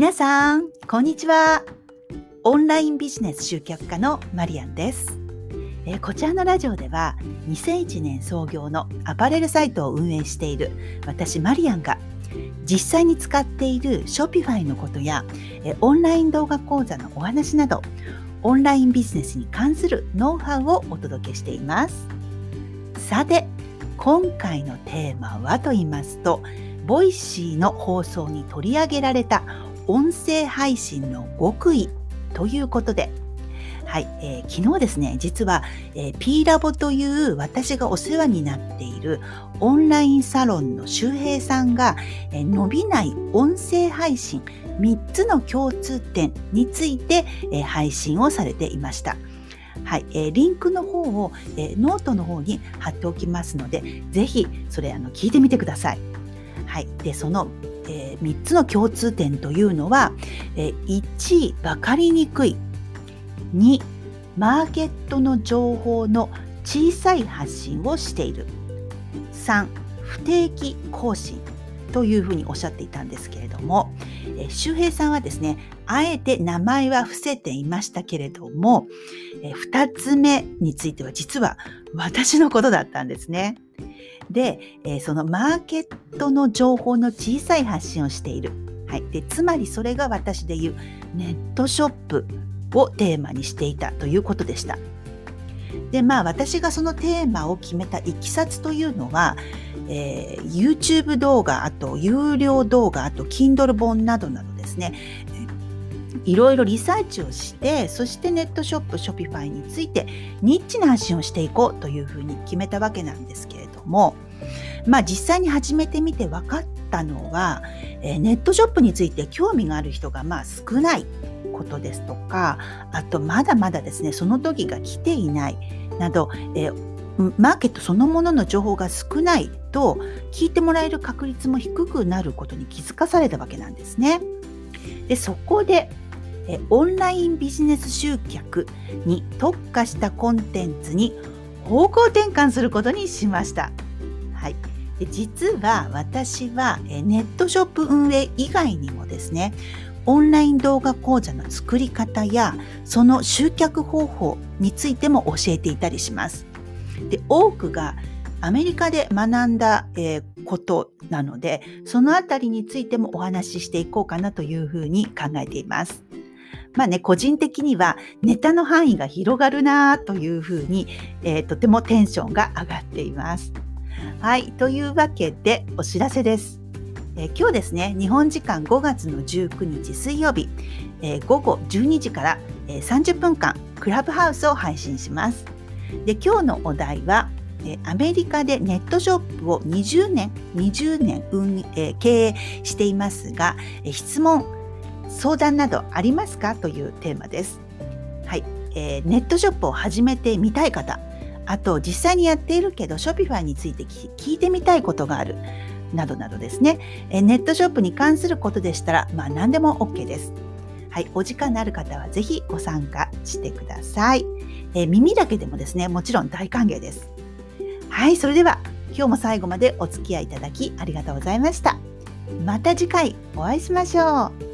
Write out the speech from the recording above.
皆さん、こんにちは。オンラインビジネス集客家のマリアンです。え、こちらのラジオでは、2001年創業のアパレルサイトを運営している私マリアンが、実際に使っている Shopify のことや、え、オンライン動画講座のお話など、オンラインビジネスに関するノウハウをお届けしています。さて、今回のテーマはと言いますと、ボイシーの放送に取り上げられた音声配信の極意ということで、はい、えー、昨日ですね、実は、えー、P ラボという私がお世話になっているオンラインサロンの周平さんが、えー、伸びない音声配信3つの共通点について、えー、配信をされていました。はい、えー、リンクの方を、え、ノートの方に貼っておきますので、ぜひそれあの聞いてみてください。はい、でそのえー、3つの共通点というのは、えー、1、分かりにくい。2、マーケットの情報の小さい発信をしている。3、不定期更新。というふうにおっしゃっていたんですけれども、えー、周平さんはですね、あえて名前は伏せていましたけれども、え、2つ目については実は私のことだったんですね。で、えー、そのマーケットの情報の小さい発信をしている。はい、でつまりそれが私で言うネットショップをテーマにしていたということでした。でまあ私がそのテーマを決めたいきさつというのは、えー、YouTube 動画あと有料動画あと Kindle 本などなどですねいろいろリサーチをしてそしてネットショップ Shopify についてニッチな発信をしていこうというふうに決めたわけなんですけれどもまあ実際に始めてみて分かったのは、え、ネットショップについて興味がある人がまあ少ないことですとかあとまだまだですねその時が来ていないなど、えマーケットそのものの情報が少ないと聞いてもらえる確率も低くなることに気づかされたわけなんですね。でそこでえオンラインビジネス集客に特化したコンテンツに方向転換することにしました。はい、で実は私はネットショップ運営以外にもですねオンライン動画講座の作り方やその集客方法についても教えていたりします。で多くがアメリカで学んだ、えー、ことなのでそのあたりについてもお話ししていこうかなというふうに考えています。まあね、個人的にはネタの範囲が広がるなというふうに、えー、とてもテンションが上がっています。はい、というわけでお知らせです。えー、今日ですね、日本時間5月の19日水曜日、えー、午後12時から、えー、30分間クラブハウスを配信します。で今日のお題は、えアメリカでネットショップを20年20年運営経営していますが、え質問相談などありますか？というテーマです。はい、えー、ネットショップを始めてみたい方、あと実際にやっているけど Shopify について聞いてみたいことがある、などなどですね、えー、ネットショップに関することでしたら、まあ何でも OK です。はい、お時間のある方はぜひご参加してください。えー、耳だけでもですね、もちろん大歓迎です。はい、それでは今日も最後までお付き合いいただきありがとうございました。また次回お会いしましょう。